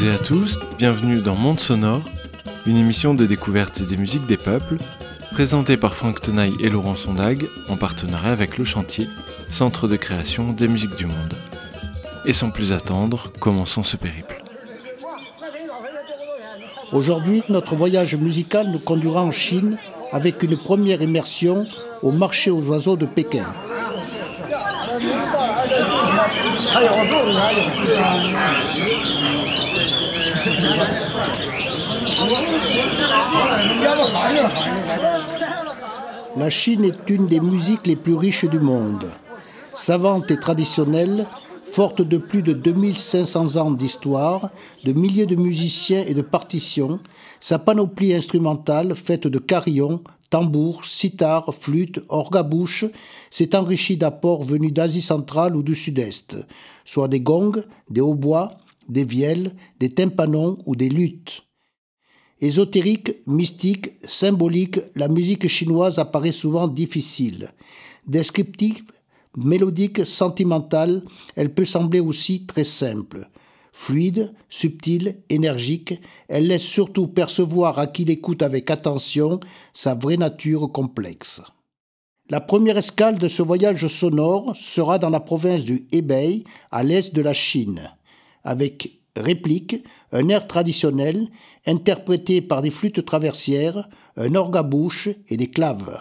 toutes et à tous, bienvenue dans Monde Sonore, une émission de découverte des musiques des peuples, présentée par Franck Tenaille et Laurent Sondag, en partenariat avec Le Chantier, centre de création des musiques du monde. Et sans plus attendre, commençons ce périple. Aujourd'hui, notre voyage musical nous conduira en Chine avec une première immersion au marché aux oiseaux de Pékin. La Chine est une des musiques les plus riches du monde. Savante et traditionnelle, forte de plus de 2500 ans d'histoire, de milliers de musiciens et de partitions, sa panoplie instrumentale faite de carillons, tambours, sitars, flûtes, orgabouches s'est enrichie d'apports venus d'Asie centrale ou du sud-est, soit des gongs, des hautbois, des vielles, des tympanons ou des luttes. Ésotérique, mystique, symbolique, la musique chinoise apparaît souvent difficile. Descriptive, mélodique, sentimentale, elle peut sembler aussi très simple. Fluide, subtile, énergique, elle laisse surtout percevoir à qui l'écoute avec attention sa vraie nature complexe. La première escale de ce voyage sonore sera dans la province du Hebei, à l'est de la Chine, avec réplique, un air traditionnel interprété par des flûtes traversières, un orgue à bouche et des claves.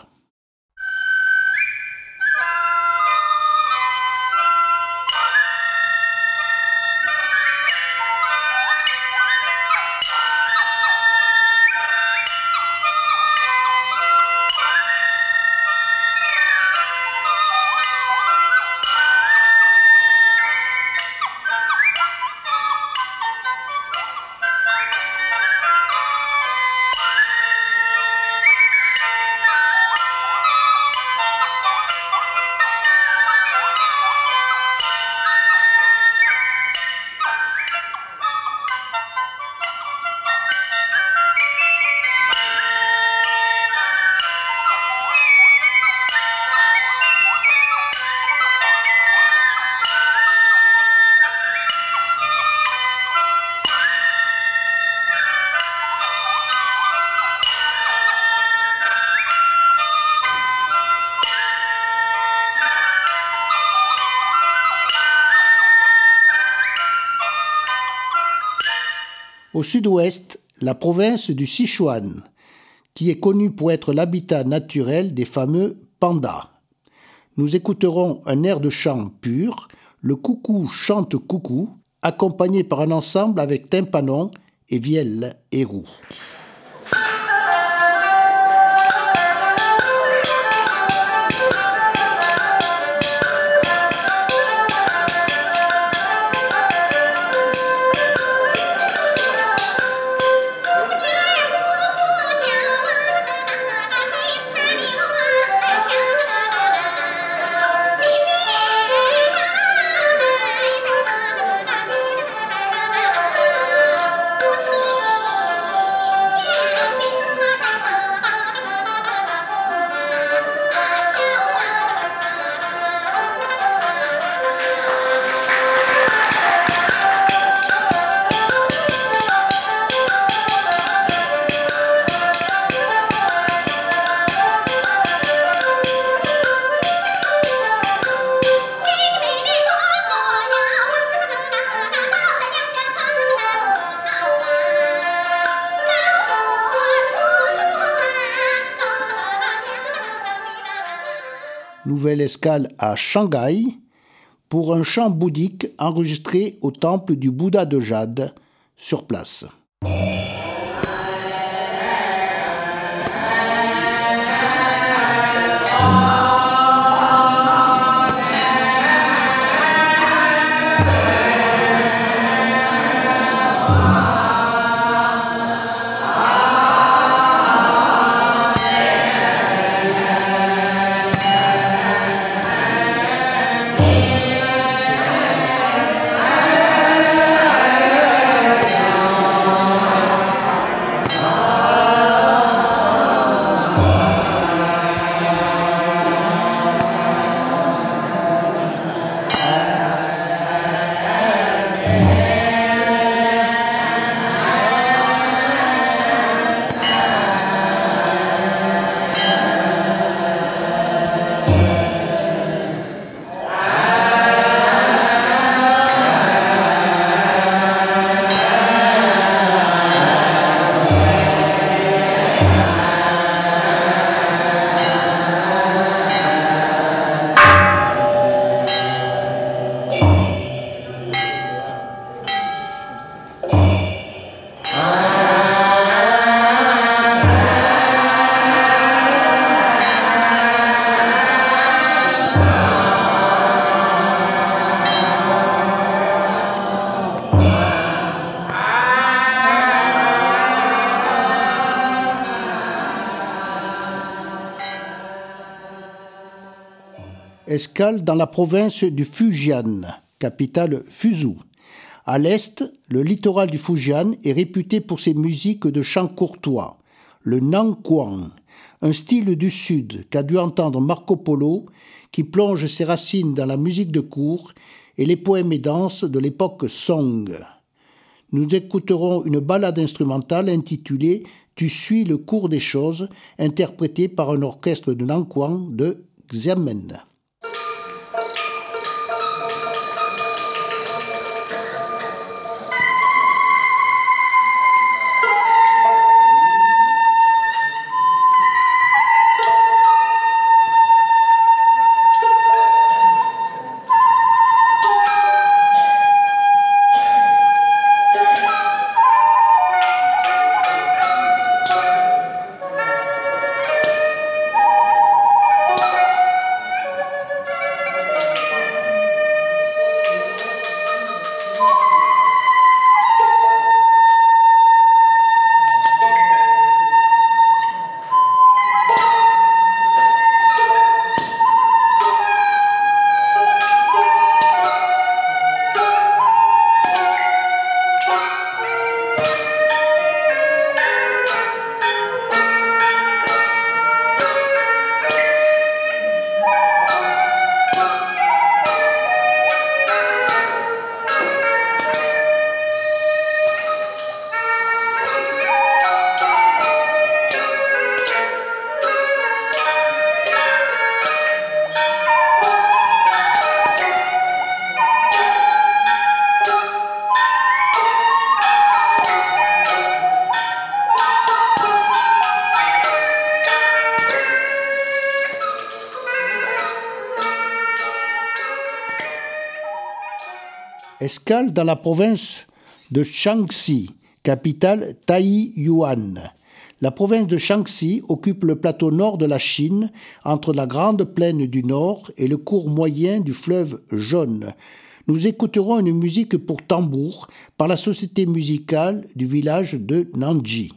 Au sud-ouest, la province du Sichuan, qui est connue pour être l'habitat naturel des fameux pandas. Nous écouterons un air de chant pur, le coucou chante coucou, accompagné par un ensemble avec tympanon et vielle et roux. Escale à Shanghai pour un chant bouddhique enregistré au temple du Bouddha de Jade sur place. Dans la province du Fujian, capitale Fuzhou. À l'est, le littoral du Fujian est réputé pour ses musiques de chants courtois, le Nangquan, un style du sud qu'a dû entendre Marco Polo, qui plonge ses racines dans la musique de cour et les poèmes et danses de l'époque Song. Nous écouterons une ballade instrumentale intitulée Tu suis le cours des choses, interprétée par un orchestre de Nangquan de Xiamen. Dans la province de Shaanxi, capitale Taiyuan. La province de Shaanxi occupe le plateau nord de la Chine, entre la grande plaine du nord et le cours moyen du fleuve Jaune. Nous écouterons une musique pour tambour par la société musicale du village de Nanji.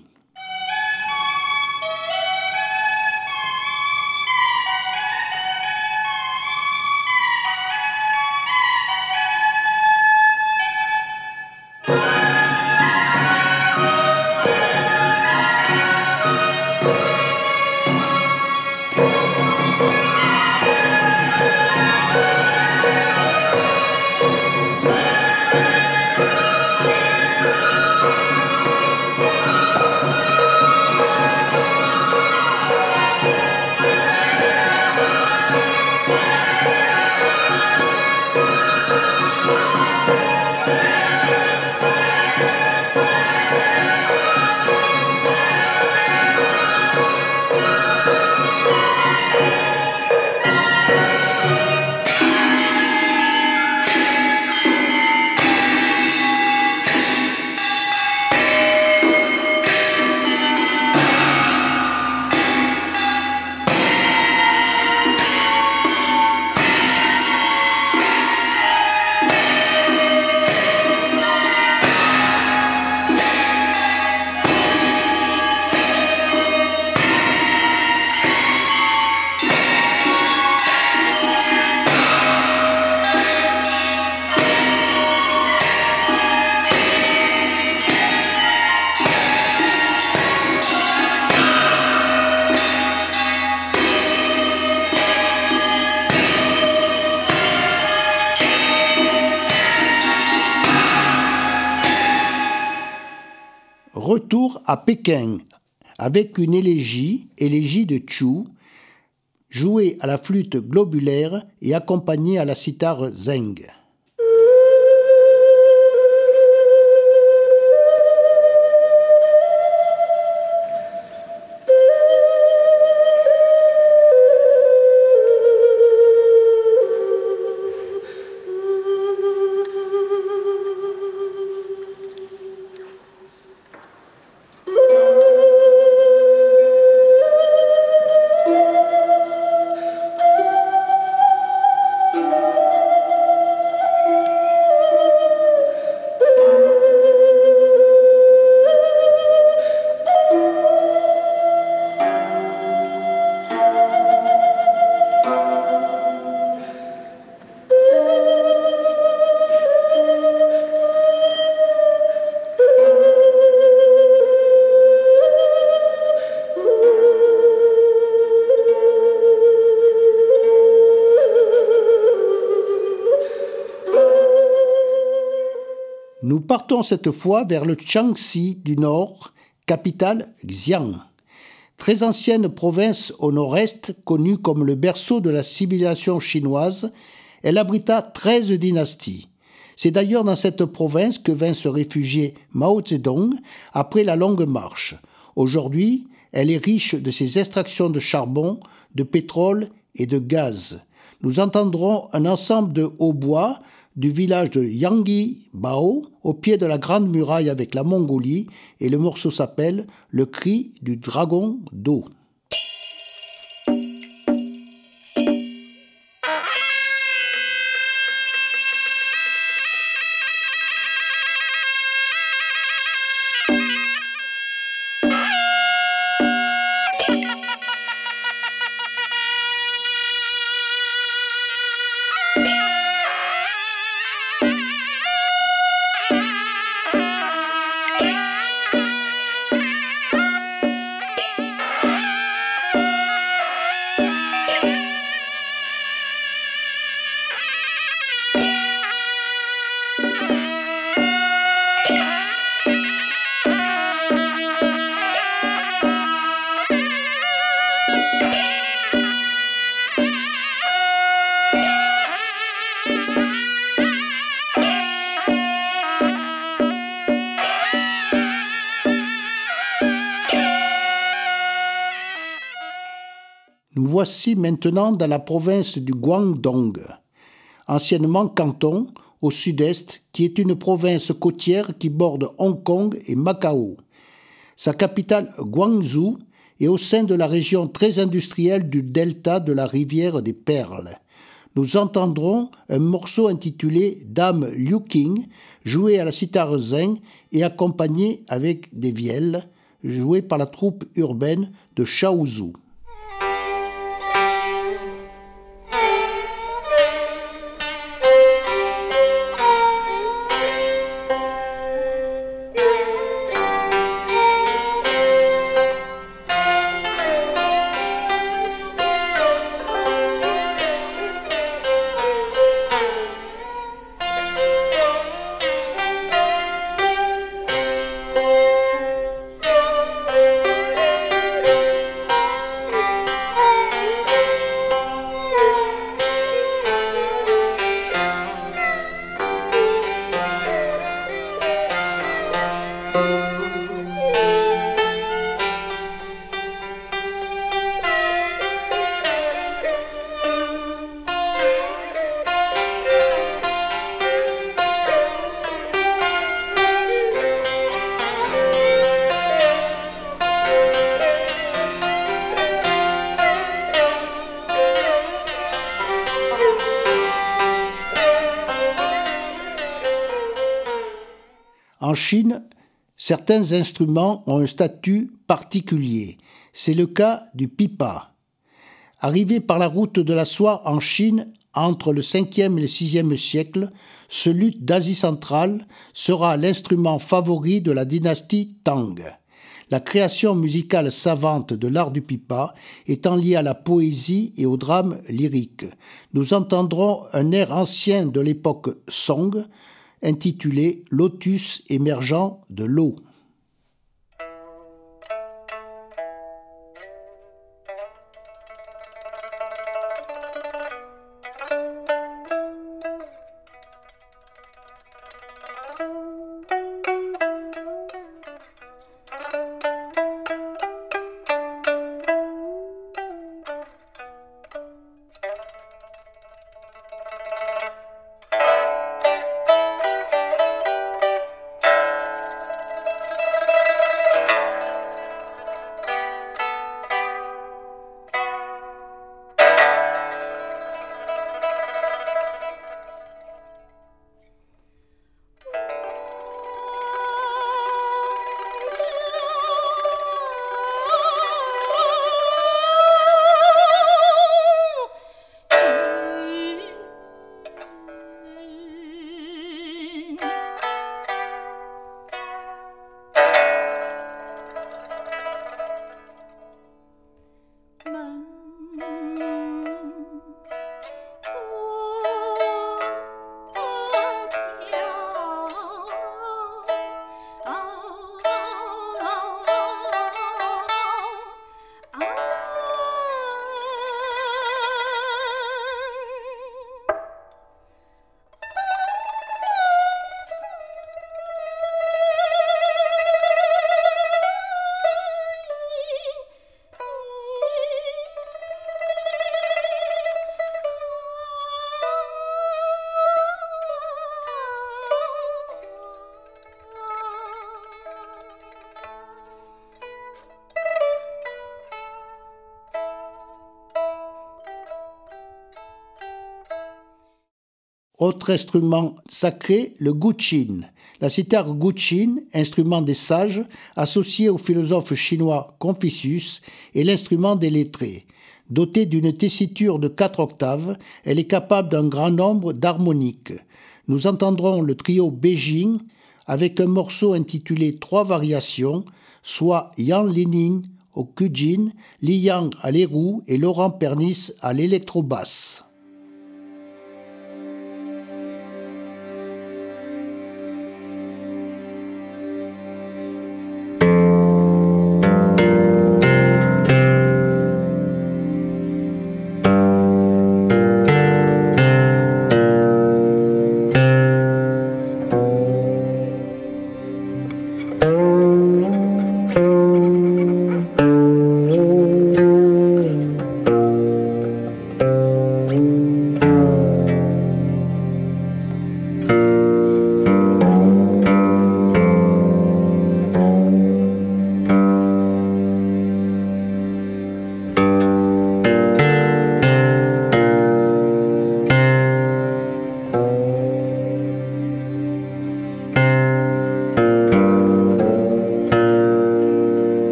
À Pékin avec une élégie, élégie de Chu, jouée à la flûte globulaire et accompagnée à la cithare zeng. Partons cette fois vers le Jiangxi du Nord, capitale Xi'an. Très ancienne province au nord-est, connue comme le berceau de la civilisation chinoise, elle abrita 13 dynasties. C'est d'ailleurs dans cette province que vint se réfugier Mao Zedong après la longue marche. Aujourd'hui, elle est riche de ses extractions de charbon, de pétrole et de gaz. Nous entendrons un ensemble de hautbois du village de Yangui Bao au pied de la Grande Muraille avec la Mongolie et le morceau s'appelle Le cri du dragon d'eau. Voici maintenant dans la province du Guangdong, anciennement canton, au sud-est, qui est une province côtière qui borde Hong Kong et Macao. Sa capitale, Guangzhou, est au sein de la région très industrielle du delta de la rivière des Perles. Nous entendrons un morceau intitulé Dame Liu King, joué à la cithare zeng et accompagné avec des vielles, joué par la troupe urbaine de Shaozhou. En Chine, certains instruments ont un statut particulier. C'est le cas du pipa. Arrivé par la route de la soie en Chine entre le 5e et le 6e siècle, ce luth d'Asie centrale sera l'instrument favori de la dynastie Tang. La création musicale savante de l'art du pipa étant liée à la poésie et au drame lyrique. Nous entendrons un air ancien de l'époque Song, intitulé Lotus émergent de l'eau. Autre instrument sacré, le guqin. La cithare guqin, instrument des sages, associé au philosophe chinois Confucius, est l'instrument des lettrés. Dotée d'une tessiture de quatre octaves, elle est capable d'un grand nombre d'harmoniques. Nous entendrons le trio Beijing avec un morceau intitulé Trois variations, soit Yang Lining au Kujin, Li Yang à l'érou et Laurent Pernis à l'électrobasse.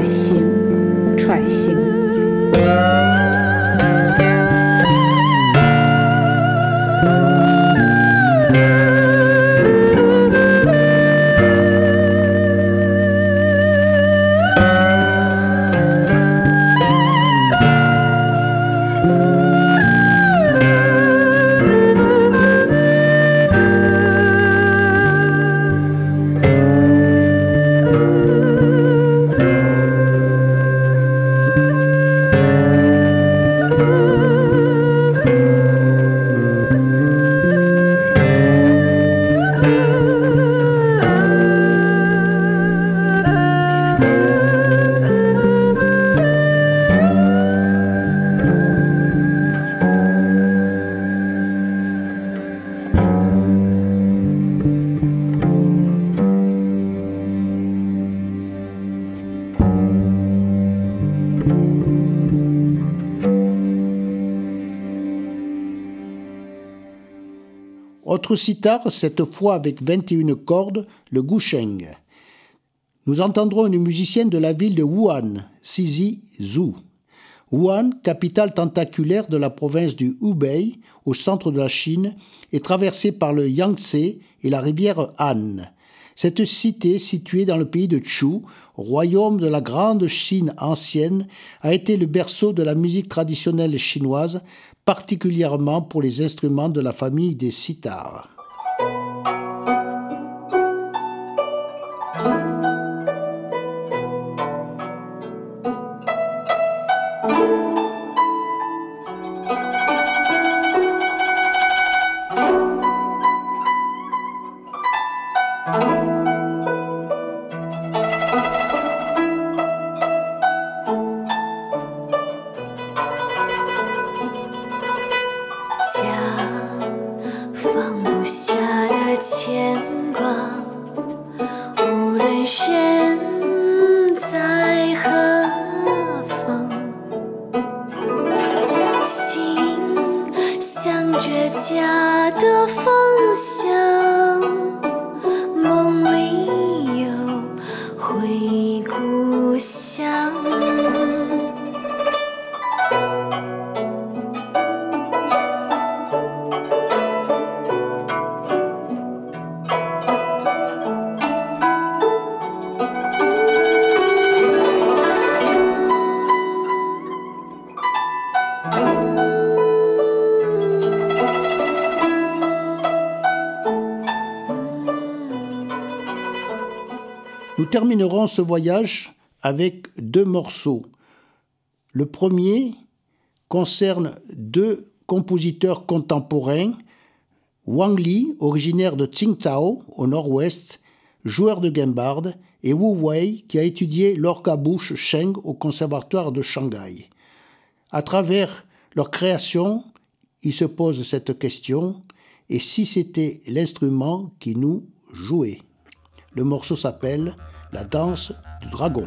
爱心揣心 Autre sitar, cette fois avec 21 cordes, le gusheng. Nous entendrons une musicienne de la ville de Wuhan, Sizi Zhu. Wuhan, capitale tentaculaire de la province du Hubei, au centre de la Chine, est traversée par le Yangtze et la rivière Han. Cette cité, située dans le pays de Chu, royaume de la grande Chine ancienne, a été le berceau de la musique traditionnelle chinoise, particulièrement pour les instruments de la famille des sitars. Terminerons ce voyage avec deux morceaux. Le premier concerne deux compositeurs contemporains, Wang Li, originaire de Tsingtao au nord-ouest, joueur de guimbarde, et Wu Wei, qui a étudié l'orca-bouche Sheng au conservatoire de Shanghai. À travers leur création, ils se posent cette question et si c'était l'instrument qui nous jouait? Le morceau s'appelle la danse du dragon.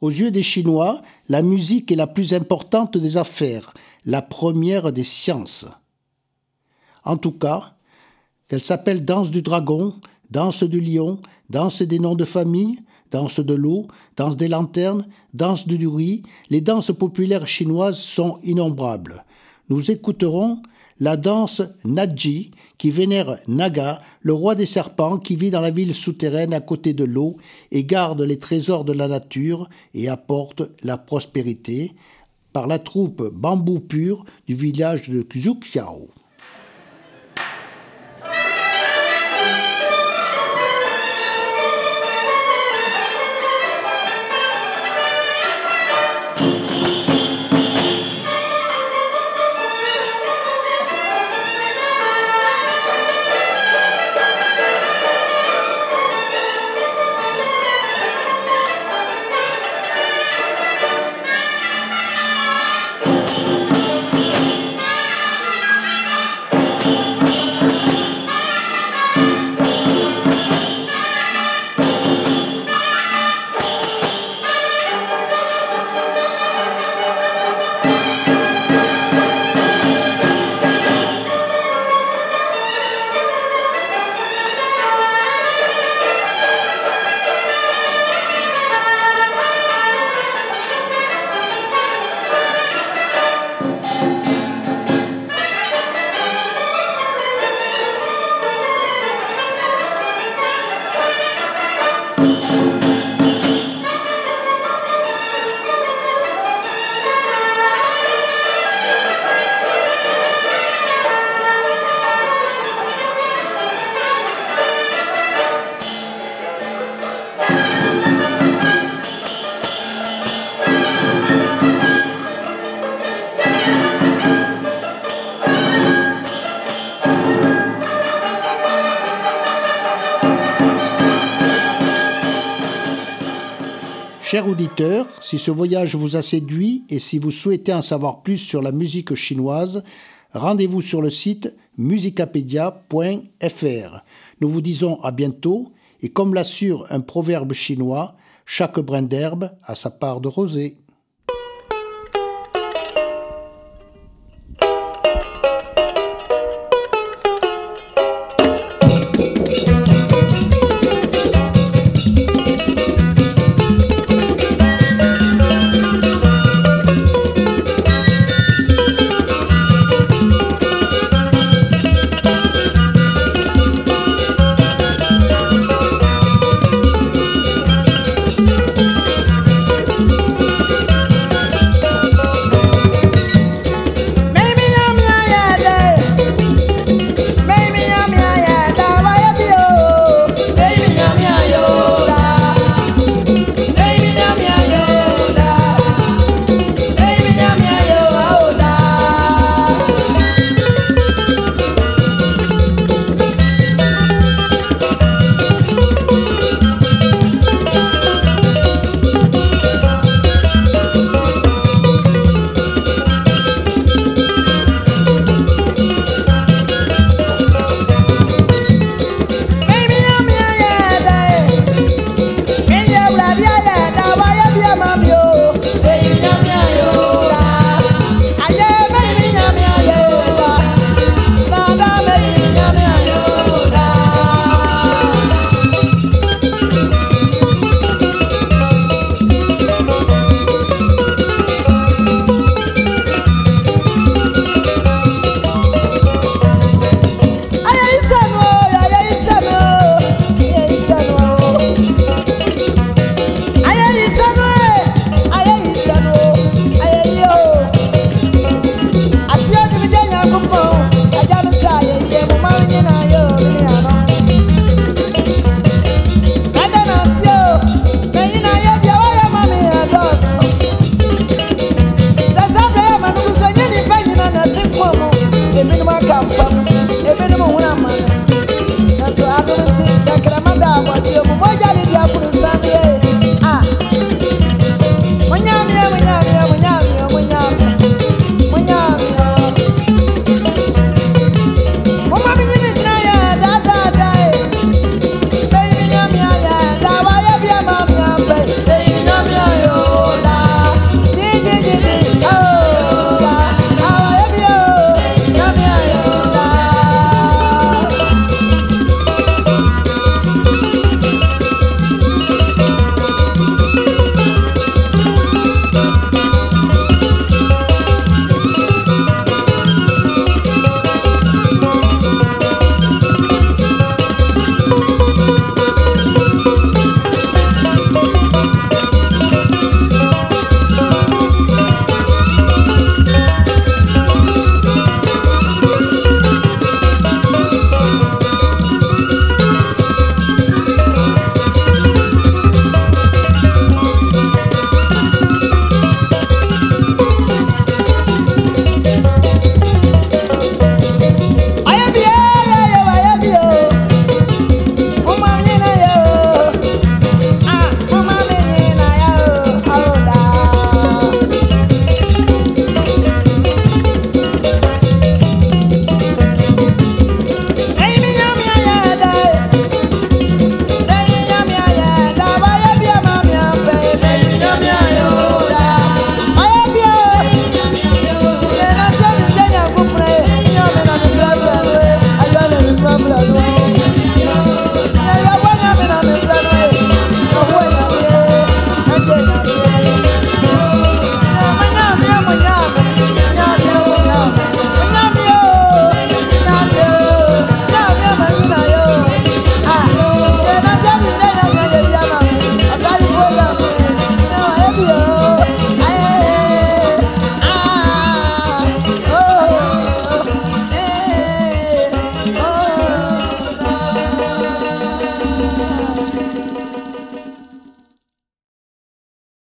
Aux yeux des Chinois, la musique est la plus importante des affaires, la première des sciences. En tout cas, qu'elle s'appelle danse du dragon, danse du lion, danse des noms de famille, danse de l'eau, danse des lanternes, danse du riz, les danses populaires chinoises sont innombrables. Nous écouterons la danse Naji, qui vénère Naga, le roi des serpents qui vit dans la ville souterraine à côté de l'eau et garde les trésors de la nature et apporte la prospérité, par la troupe bambou pur du village de Xuqiao. Chers auditeurs, si ce voyage vous a séduit et si vous souhaitez en savoir plus sur la musique chinoise, rendez-vous sur le site musicapedia.fr. Nous vous disons à bientôt et comme l'assure un proverbe chinois, chaque brin d'herbe a sa part de rosée.